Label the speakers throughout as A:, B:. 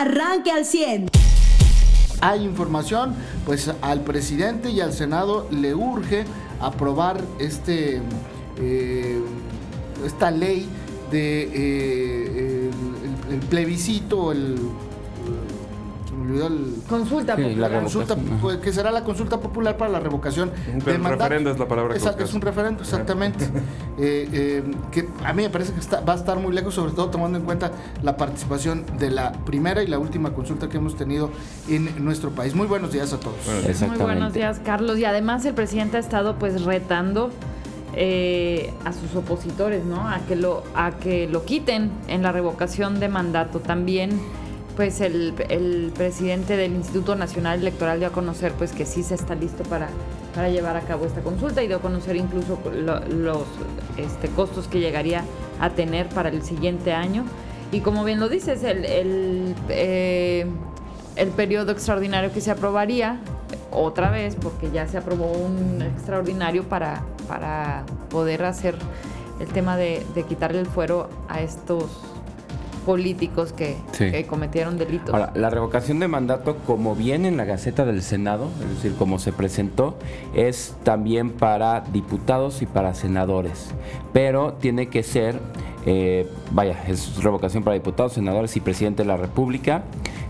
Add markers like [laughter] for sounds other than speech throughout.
A: arranque al 100.
B: Hay información, pues al presidente y al Senado le urge aprobar este, eh, esta ley de eh, el, el plebiscito, el
C: consulta
B: popular. que será la consulta popular para la revocación
D: de mandato. referendo es la palabra
B: Es un referendo, exactamente. [laughs] Eh, eh, que a mí me parece que va a estar muy lejos, sobre todo tomando en cuenta la participación de la primera y la última consulta que hemos tenido en nuestro país. Muy buenos días a todos.
C: Muy buenos días, Carlos. Y además el presidente ha estado pues retando eh, a sus opositores, ¿no? A que lo a que lo quiten en la revocación de mandato. También pues el, presidente del Instituto Nacional Electoral dio a conocer pues que sí se está listo para, para llevar a cabo esta consulta y dio a conocer incluso los este, costos que llegaría a tener para el siguiente año. Y como bien lo dices, el, el, eh, el periodo extraordinario que se aprobaría otra vez, porque ya se aprobó un extraordinario para, para poder hacer el tema de, de quitarle el fuero a estos políticos que, cometieron delitos.
E: Ahora, la revocación de mandato, como viene en la Gaceta del Senado, es decir, como se presentó, es también para diputados y para senadores, pero tiene que ser, eh, vaya, es revocación para diputados, senadores y presidente de la República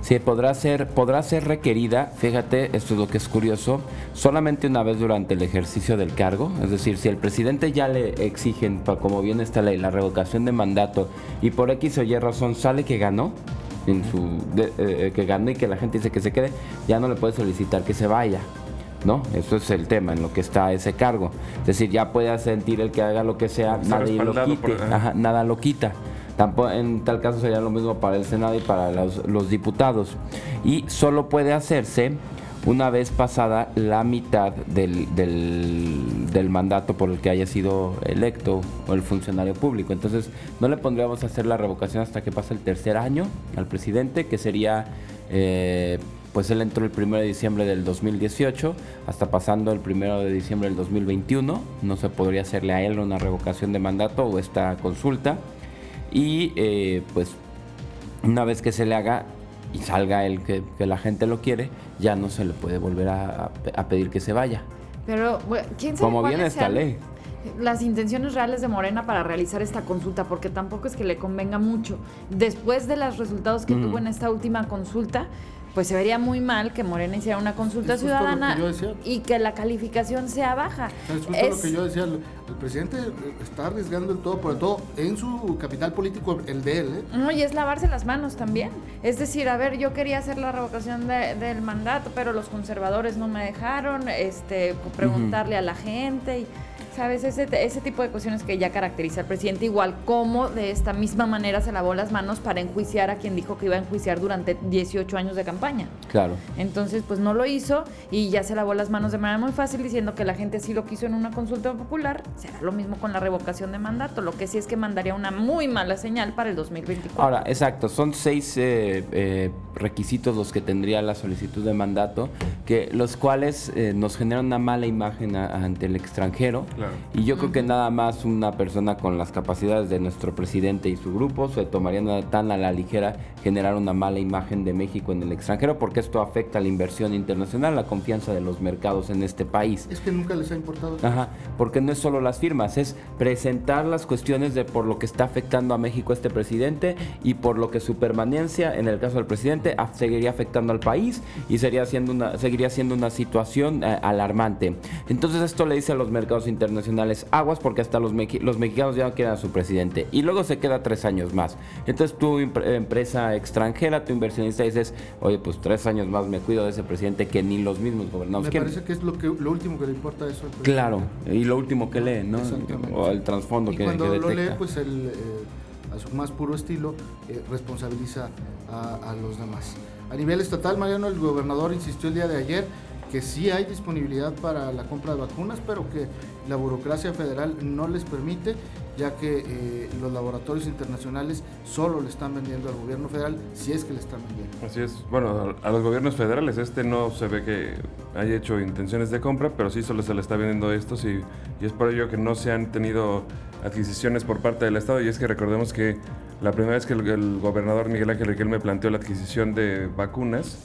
E: se podrá ser, podrá ser requerida, fíjate, esto es lo que es curioso, solamente una vez durante el ejercicio del cargo. Es decir, si el presidente ya le exigen, como viene esta ley, la revocación de mandato y por X o Y razón sale que ganó, en su, eh, eh, que ganó y que la gente dice que se quede, ya no le puede solicitar que se vaya. ¿no? Eso es el tema en lo que está ese cargo. Es decir, ya puede sentir el que haga lo que sea, nadie lo quite, nada lo quita en tal caso sería lo mismo para el Senado y para los, diputados. Y solo puede hacerse una vez pasada la mitad del, del, mandato por el que haya sido electo o el funcionario público. Entonces, no le pondríamos a hacer la revocación hasta que pase el tercer año al presidente, que sería, eh, pues él entró el 1 de diciembre del 2018, hasta pasando el 1 de diciembre del 2021. No se podría hacerle a él una revocación de mandato o esta consulta y eh, pues una vez que se le haga y salga el que, la gente lo quiere, ya no se le puede volver a, pedir que se vaya.
C: Pero, ¿quién sabe
E: Como viene esta ley.
C: Las intenciones reales de Morena para realizar esta consulta, porque tampoco es que le convenga mucho. Después de los resultados que tuvo en esta última consulta, pues se vería muy mal que Morena hiciera una consulta ciudadana y que la calificación sea baja.
B: Es justo lo que yo decía, el, presidente está arriesgando el todo, por todo en su capital político, el de él. ¿eh?
C: No, y es lavarse las manos también. Es decir, a ver, yo quería hacer la revocación del mandato, pero los conservadores no me dejaron este, preguntarle a la gente. Y, ¿Sabes? Ese, ese tipo de cuestiones que ya caracteriza al presidente, igual como de esta misma manera se lavó las manos para enjuiciar a quien dijo que iba a enjuiciar durante 18 años de campaña.
E: Claro.
C: Entonces, pues no lo hizo y ya se lavó las manos de manera muy fácil diciendo que la gente sí lo quiso en una consulta popular. Será lo mismo con la revocación de mandato. Lo que sí es que mandaría una muy mala señal para el 2024.
E: Ahora, exacto, son seis eh, eh, requisitos los que tendría la solicitud de mandato, que los cuales eh, nos generan una mala imagen ante el extranjero. Claro. Y yo creo que nada más una persona con las capacidades de nuestro presidente y su grupo se tomarían tan a la ligera generar una mala imagen de México en el extranjero, porque esto afecta a la inversión internacional, la confianza de los mercados en este país.
B: Es que nunca les ha importado.
E: Ajá, porque no es solo las firmas, es presentar las cuestiones de por lo que está afectando a México este presidente y por lo que su permanencia, en el caso del presidente, seguiría afectando al país y sería siendo una, seguiría siendo una situación eh, alarmante. Entonces esto le dice a los mercados internacionales nacionales aguas porque hasta los, los mexicanos ya no quieren a su presidente. Y luego se queda tres años más. Entonces tu empresa extranjera, tu inversionista dices, oye, pues tres años más me cuido de ese presidente que ni los mismos gobernados
B: Me parece que es lo, que, lo último que le importa eso.
E: Claro, y lo último que lee, ¿no? O el trasfondo que,
B: cuando
E: lo
B: lee, pues el, eh, a su más puro estilo, eh, responsabiliza a, a los demás. A nivel estatal, Mariano, el gobernador insistió el día de ayer que sí hay disponibilidad para la compra de vacunas, pero que la burocracia federal no les permite, ya que eh, los laboratorios internacionales solo le están vendiendo al gobierno federal, si es que le están vendiendo.
D: Así es, bueno, a los gobiernos federales este no se ve que haya hecho intenciones de compra, pero sí solo se le está vendiendo estos y, es por ello que no se han tenido adquisiciones por parte del Estado y es que recordemos que la primera vez que el, gobernador Miguel Ángel Riquelme planteó la adquisición de vacunas,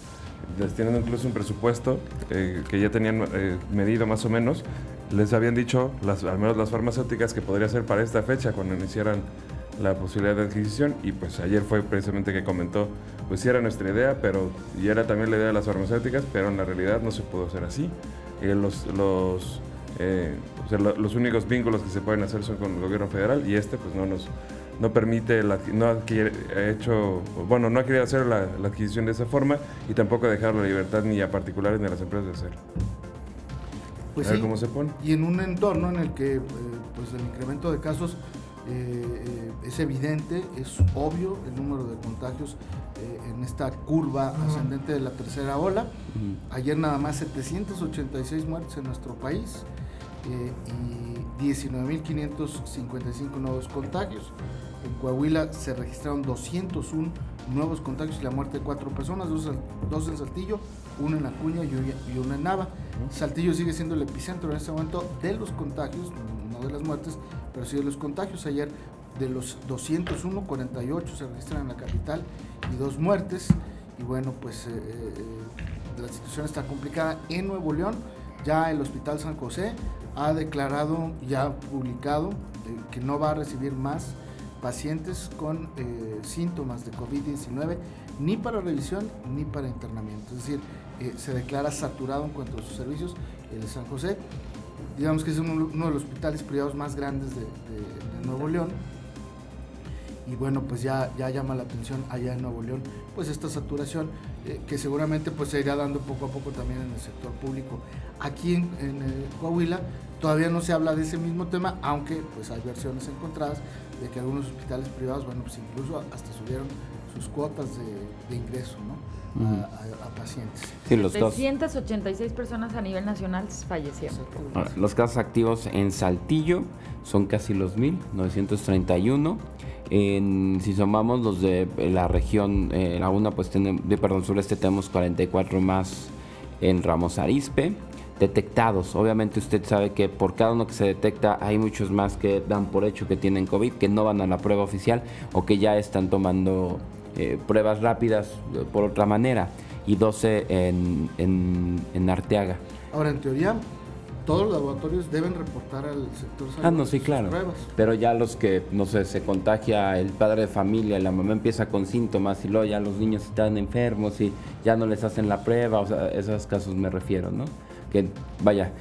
D: teniendo incluso un presupuesto eh, que ya tenían eh, medido más o menos, les habían dicho, las, al menos las farmacéuticas, que podría ser para esta fecha, cuando iniciaran la posibilidad de adquisición. Y pues ayer fue precisamente que comentó, pues sí era nuestra idea, pero y era también la idea de las farmacéuticas, pero en la realidad no se pudo hacer así. Eh, los, los, los únicos vínculos que se pueden hacer son con el gobierno federal y este pues no nos no permite, la, no ha hecho, bueno, no ha querido hacer la, adquisición de esa forma y tampoco dejar la libertad ni a particulares ni a las empresas de hacerlo.
B: Pues a ver cómo se pone. Y en un entorno en el que eh, pues el incremento de casos eh, eh, es evidente, es obvio el número de contagios en esta curva ascendente de la tercera ola. Ayer nada más 786 muertes en nuestro país y 19.555 nuevos contagios. En Coahuila se registraron 201 nuevos contagios y la muerte de cuatro personas, dos, en Saltillo, uno en Acuña y uno en Nava. Saltillo sigue siendo el epicentro en este momento de los contagios, no de las muertes, pero sí de los contagios. Ayer de los 201, 48 se registran en la capital y dos muertes. Y bueno, pues eh, eh, eh, la situación está complicada en Nuevo León. Ya el Hospital San José ha declarado, ya publicado, que no va a recibir más pacientes con eh, síntomas de COVID-19 ni para revisión ni para internamiento. Es decir, eh, se declara saturado en cuanto a sus servicios el San José. Digamos que es uno, de los hospitales privados más grandes de, Nuevo León. Y bueno, pues ya, llama la atención allá en Nuevo León, pues esta saturación eh, que seguramente pues se irá dando poco a poco también en el sector público. Aquí en Coahuila todavía no se habla de ese mismo tema, aunque pues hay versiones encontradas de que algunos hospitales privados, bueno, pues incluso hasta subieron sus cuotas de, ingreso, ¿no? a, pacientes.
C: Sí, los 386 personas a nivel nacional fallecieron.
E: los casos activos en Saltillo son casi los mil, 931. En, si sumamos los de la región, eh, la una, pues tenemos, de perdón, sureste tenemos 44 más en Ramos Arispe detectados. Obviamente usted sabe que por cada uno que se detecta hay muchos más que dan por hecho que tienen COVID, que no van a la prueba oficial o que ya están tomando eh, pruebas rápidas eh, por otra manera y 12 en, en, Arteaga.
B: Ahora, en teoría, todos los laboratorios deben reportar al sector
E: salud. Ah, no, sí, claro. Pero ya los que, no sé, se contagia el padre de familia, la mamá empieza con síntomas y luego ya los niños están enfermos y ya no les hacen la prueba, o sea, esos casos me refiero, ¿no? Que vaya,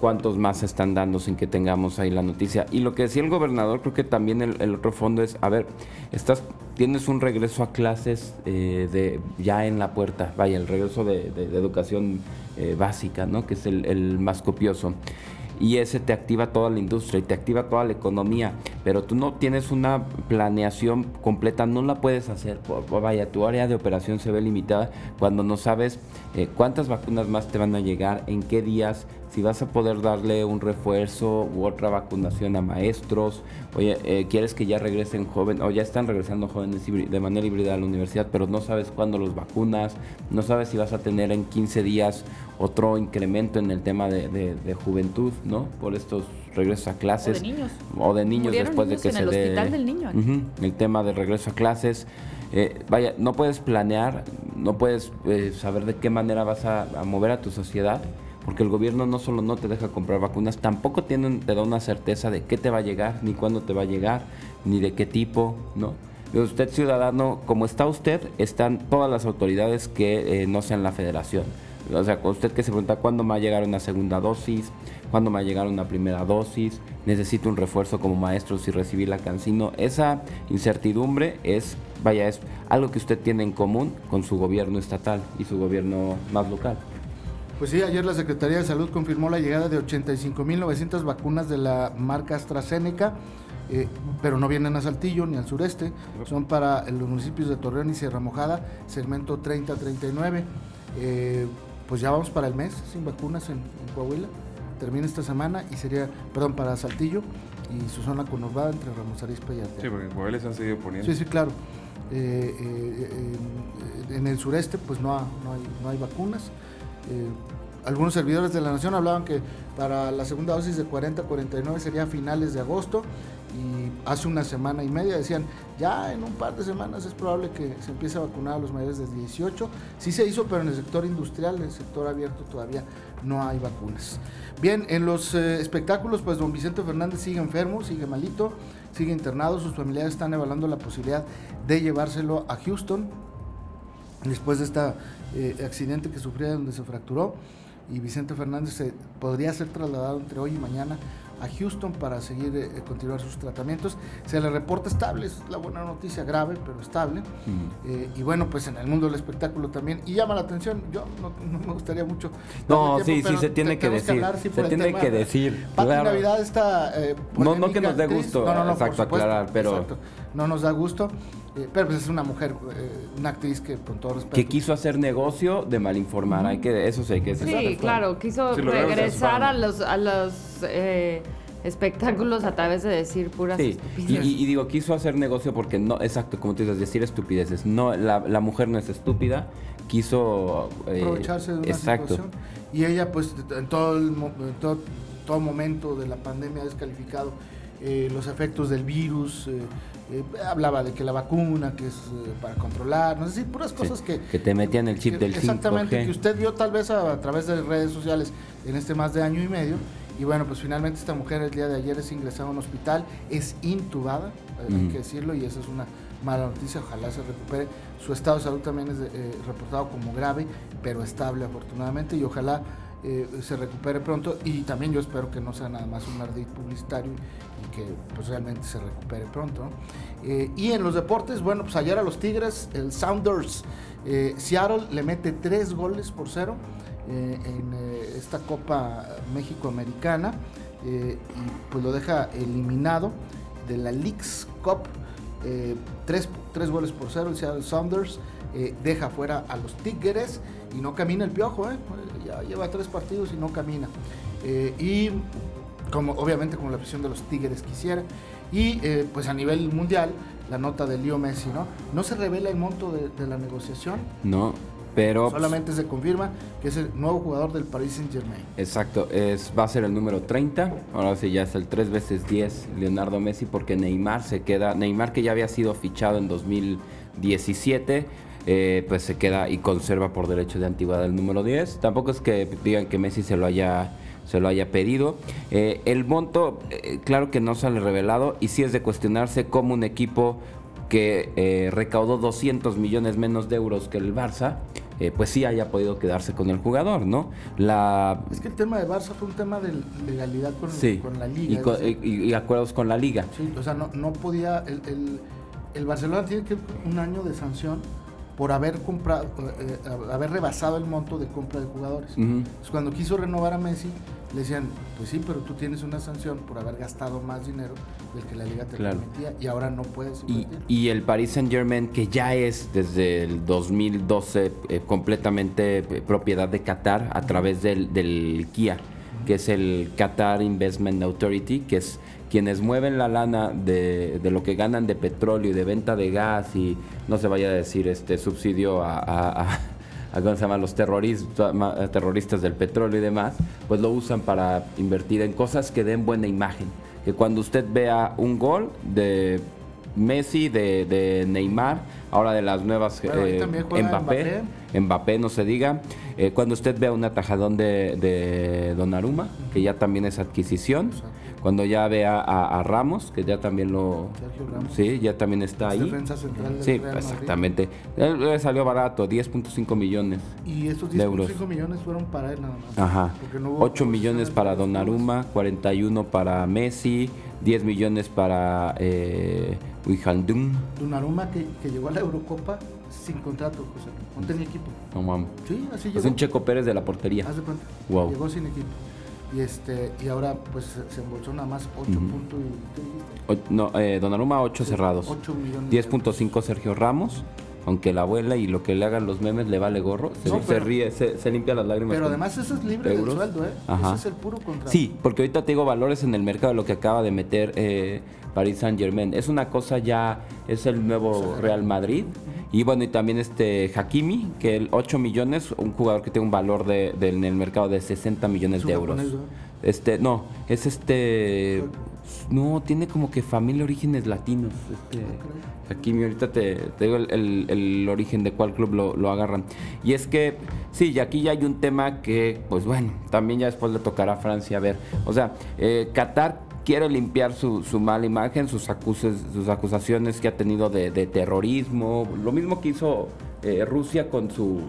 E: cuántos más se están dando sin que tengamos ahí la noticia. Y lo que decía el gobernador, creo que también el, otro fondo es, a ver, estás, tienes un regreso a clases eh, de ya en la puerta, vaya, el regreso de, educación eh, básica, ¿no? Que es el más copioso y ese te activa toda la industria y te activa toda la economía, pero tú no tienes una planeación completa, no la puedes hacer. Vaya, tu área de operación se ve limitada cuando no sabes eh, cuántas vacunas más te van a llegar, en qué días, si vas a poder darle un refuerzo u otra vacunación a maestros, oye, eh, quieres que ya regresen jóvenes, o ya están regresando jóvenes de manera híbrida a la universidad, pero no sabes cuándo los vacunas, no sabes si vas a tener en 15 días otro incremento en el tema de, juventud, ¿no? Por estos regresos a clases. O de
C: niños.
E: O de niños después de que se
C: el. Hospital del niño.
E: el tema de regreso a clases. Eh, vaya, no puedes planear, no puedes eh, saber de qué manera vas a mover a tu sociedad porque el gobierno no solo no te deja comprar vacunas, tampoco tienen, te da una certeza de qué te va a llegar, ni cuándo te va a llegar, ni de qué tipo, ¿no? usted ciudadano, como está usted, están todas las autoridades que eh, no sean la federación. O sea, usted que se pregunta cuándo me va a llegar una segunda dosis, cuándo me va a llegar una primera dosis, necesito un refuerzo como maestro si recibí la cancino. Esa incertidumbre es, vaya, es algo que usted tiene en común con su gobierno estatal y su gobierno más local.
B: Pues sí, ayer la Secretaría de Salud confirmó la llegada de 85.900 vacunas de la marca AstraZeneca, eh, pero no vienen a Saltillo ni al sureste, son para los municipios de Torreón y Sierra Mojada, segmento 30-39. Eh, pues ya vamos para el mes sin vacunas en, Coahuila, termina esta semana y sería, perdón, para Saltillo y su zona conurbada entre Ramos Arispe y Arteaga.
D: Sí, porque en Coahuila se han seguido poniendo.
B: Sí, sí, claro. Eh, en el sureste pues no, no, hay, no hay vacunas. Eh, algunos servidores de la Nación hablaban que para la segunda dosis de 40 49 sería a finales de agosto y hace una semana y media decían, ya en un par de semanas es probable que se empiece a vacunar a los mayores de 18. Sí se hizo, pero en el sector industrial, en el sector abierto todavía no hay vacunas. Bien, en los eh, espectáculos, pues don Vicente Fernández sigue enfermo, sigue malito, sigue internado, sus familiares están evaluando la posibilidad de llevárselo a Houston después de este accidente que sufrió donde se fracturó y Vicente Fernández se podría ser trasladado entre hoy y mañana a Houston para seguir eh, continuar sus tratamientos. Se le reporta estable, es la buena noticia, grave, pero estable. Eh, y bueno, pues en el mundo del espectáculo también. Y llama la atención, yo no, me gustaría mucho.
E: No, sí, sí, se tiene que decir. se tiene que decir.
B: Pati Navidad está.
E: Eh, no, no que nos dé gusto, no, no, exacto, aclarar, pero. Exacto,
B: no nos da gusto. Eh, pero pues es una mujer, una actriz que con todo respeto.
E: Que quiso hacer negocio de mal informar, hay que, eso sí hay que
C: decir. Sí, claro, quiso regresar a los, a los espectáculos a través de decir puras sí.
E: Y, digo, quiso hacer negocio porque no, exacto, como tú dices, decir estupideces. No, la, la mujer no es estúpida, quiso
B: eh, aprovecharse de una exacto. situación. Y ella, pues, en todo, el, todo, todo, momento de la pandemia ha descalificado eh, los efectos del virus. Eh, hablaba de que la vacuna, que es para controlar, no sé puras cosas que...
E: Que te metían el chip del 5G.
B: Exactamente, que usted vio tal vez a, a, través de redes sociales en este más de año y medio y bueno, pues finalmente esta mujer el día de ayer es ingresada a un hospital, es intubada, hay que decirlo, y esa es una mala noticia, ojalá se recupere. Su estado de salud también es eh, reportado como grave, pero estable afortunadamente, y ojalá eh, se recupere pronto. Y también yo espero que no sea nada más un ardid publicitario y que pues realmente se recupere pronto. Eh, y en los deportes, bueno, pues ayer a los Tigres, el Sounders, Seattle le mete tres goles por cero. Eh, en eh, esta Copa México-Americana eh, y pues lo deja eliminado de la Leagues Cup. tres, tres, goles por cero el Seattle Sounders. deja fuera a los Tigres y no camina el piojo, ya lleva tres partidos y no camina. y como obviamente como la afición de los Tigres quisiera. Y pues a nivel mundial, la nota de Leo Messi, ¿no? No se revela el monto de, de la negociación.
E: No. Pero
B: solamente se confirma que es el nuevo jugador del Paris Saint Germain.
E: Exacto, es, va a ser el número 30. Ahora sí ya es el 3 veces 10 Leonardo Messi porque Neymar se queda, Neymar que ya había sido fichado en 2017, eh, pues se queda y conserva por derecho de antigüedad el número 10. Tampoco es que digan que Messi se lo haya se lo haya pedido. Eh, el monto, eh, claro que no sale revelado y sí es de cuestionarse cómo un equipo que eh, recaudó 200 millones menos de euros que el Barça, pues sí haya podido quedarse con el jugador, ¿no? La...
B: Es que el tema de Barça fue un tema de legalidad con, la liga.
E: Y, acuerdos con la liga.
B: Sí, o sea, no, no podía, el, el, el Barcelona tiene que un año de sanción por haber comprado, eh, haber rebasado el monto de compra de jugadores. cuando quiso renovar a Messi, le decían, pues sí, pero tú tienes una sanción por haber gastado más dinero del que la liga te permitía y ahora no puedes.
E: Y, y, el Paris Saint Germain, que ya es desde el 2012 eh, completamente eh, propiedad de Qatar a través del, del KIA, que es el Qatar Investment Authority, que es quienes mueven la lana de, lo que ganan de petróleo y de venta de gas y no se vaya a decir este subsidio a, a, ¿cómo se llama? los terroristas, terroristas del petróleo y demás, pues lo usan para invertir en cosas que den buena imagen. Que cuando usted vea un gol de Messi, de, Neymar, ahora de las nuevas
B: eh, Mbappé,
E: Mbappé, no se diga. Eh, cuando usted vea un atajadón de, de Donnarumma, que ya también es adquisición. Cuando ya vea a, Ramos, que ya también lo... Sí, ya también está ahí.
B: Defensa central
E: sí, exactamente. Él, salió barato, 10.5 millones
B: Y estos 10.5 millones fueron para él nada más.
E: Ajá. 8 millones para Donnarumma, 41 para Messi, 10 millones para eh.
B: Donnarumma que, que llegó a la Eurocopa sin contrato, José. No tenía equipo.
E: No mames.
B: Sí, así llegó.
E: Es un Checo Pérez de la portería.
B: Haz de cuenta.
E: Wow.
B: Llegó sin equipo y este y ahora pues se embolsó nada más 8 puntos
E: no eh, Donnarumma 8 cerrados
B: 8 millones
E: 10.5 Sergio Ramos aunque la abuela y lo que le hagan los memes le vale gorro, se, ríe, se, limpia las lágrimas.
B: Pero además eso es libre del sueldo, ¿eh? Ese es el puro contrato.
E: Sí, porque ahorita te digo valores en el mercado de lo que acaba de meter eh, Paris Saint Germain. Es una cosa ya, es el nuevo Real Madrid. Y bueno, y también este Hakimi, que el 8 millones, un jugador que tiene un valor de, en el mercado de 60 millones de euros. Este, no, es este No, tiene como que familia orígenes latinos. Este, Hakimi, ahorita te, digo el, origen de cuál club lo, agarran. Y es que, sí, y aquí ya hay un tema que, pues bueno, también ya después le tocará a Francia ver. O sea, eh, Qatar quiere limpiar su, su mala imagen, sus, acuses, sus acusaciones que ha tenido de, de terrorismo, lo mismo que hizo eh, Rusia con su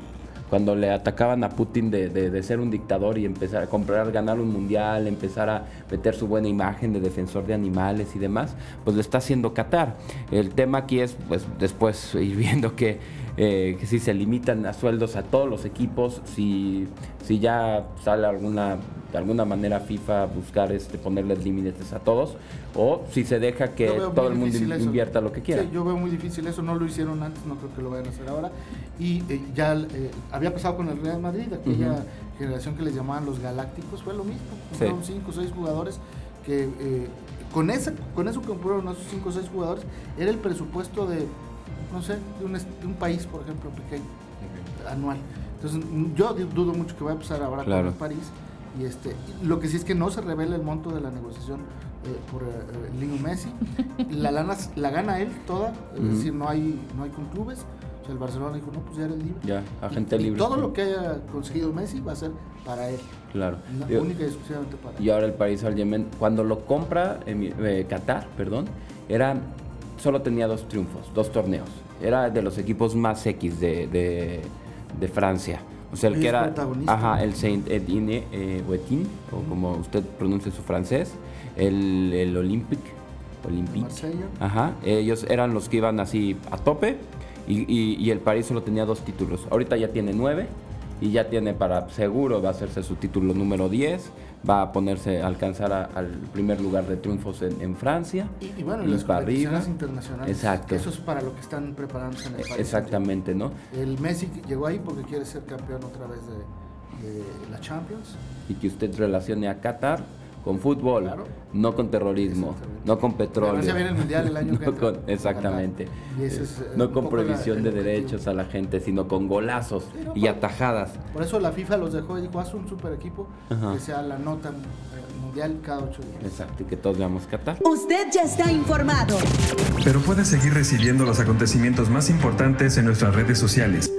E: cuando le atacaban a Putin de, de- de ser un dictador y empezar a comprar, ganar un mundial, empezar a meter su buena imagen de defensor de animales y demás, pues lo está haciendo Qatar. El tema aquí es, pues después ir viendo que, eh, que si se limitan a sueldos a todos los equipos, si, si ya sale alguna de alguna manera FIFA buscar este ponerles límites a todos, o si se deja que todo el mundo
B: eso.
E: invierta lo que quiera.
B: Sí, yo veo muy difícil eso, no lo hicieron antes, no creo que lo vayan a hacer ahora. Y eh, ya eh, había pasado con el Real Madrid, aquella generación que les llamaban los Galácticos, fue lo mismo. Compraron cinco o seis jugadores que eh, con, esa, con eso que compraron esos cinco o seis jugadores era el presupuesto de, no sé, de un, est- de un país, por ejemplo, pequeño, anual. Entonces, yo dudo mucho que vaya a pasar ahora
E: Claro.
B: con el París. Y este, lo que sí es que no se revela el monto de la negociación eh, por eh, eh, Leo Messi. [laughs] La lana la gana él toda, es decir, no hay, no hay con clubes. O sea, el Barcelona dijo, no, pues ya eres libre.
E: Ya, agente
B: y, y
E: libre.
B: todo lo que haya conseguido Messi va a ser para él.
E: Claro. Digo,
B: única y exclusivamente para él.
E: Y ahora el Paris Saint Germain, cuando lo compra Emi- eh, Qatar, perdón, era solo tenía dos triunfos, dos torneos. Era de los equipos más X de, de, de Francia. O sea, el
B: Es
E: que era ajá, el Saint Etienne eh, o como usted pronuncia su francés, el, el Olympique, Olympique.
B: Marsella.
E: Ajá, ellos eran los que iban así a tope y, y- y el París solo tenía dos títulos. Ahorita ya tiene nueve y ya tiene para seguro va a hacerse su título número 10, va a ponerse a alcanzar a- al primer lugar de triunfos en, en Francia.
B: Y, y bueno,
E: y
B: las
E: para arriba.
B: internacionales.
E: Exacto.
B: Eso es para lo que están preparándose en el Paris
E: Exactamente, ¿no?
B: El Messi llegó ahí porque quiere ser campeón otra vez de, de la Champions.
E: Y que usted relacione a Qatar con fútbol,
B: Claro.
E: no con terrorismo, no con petróleo.
B: Ya viene el Mundial el año [laughs] que
E: No
B: entra.
E: con- exactamente.
B: Y ese es, eh,
E: no con prohibición de derechos a la gente, sino con golazos
B: Sí, no,
E: y atajadas.
B: Por eso la FIFA los dejó y dijo, haz un super equipo
E: Ajá.
B: que sea la nota eh, mundial cada ocho días.
E: Exacto, y que todos veamos Qatar.
A: Usted ya está informado.
F: Pero puedes seguir recibiendo los acontecimientos más importantes en nuestras redes sociales.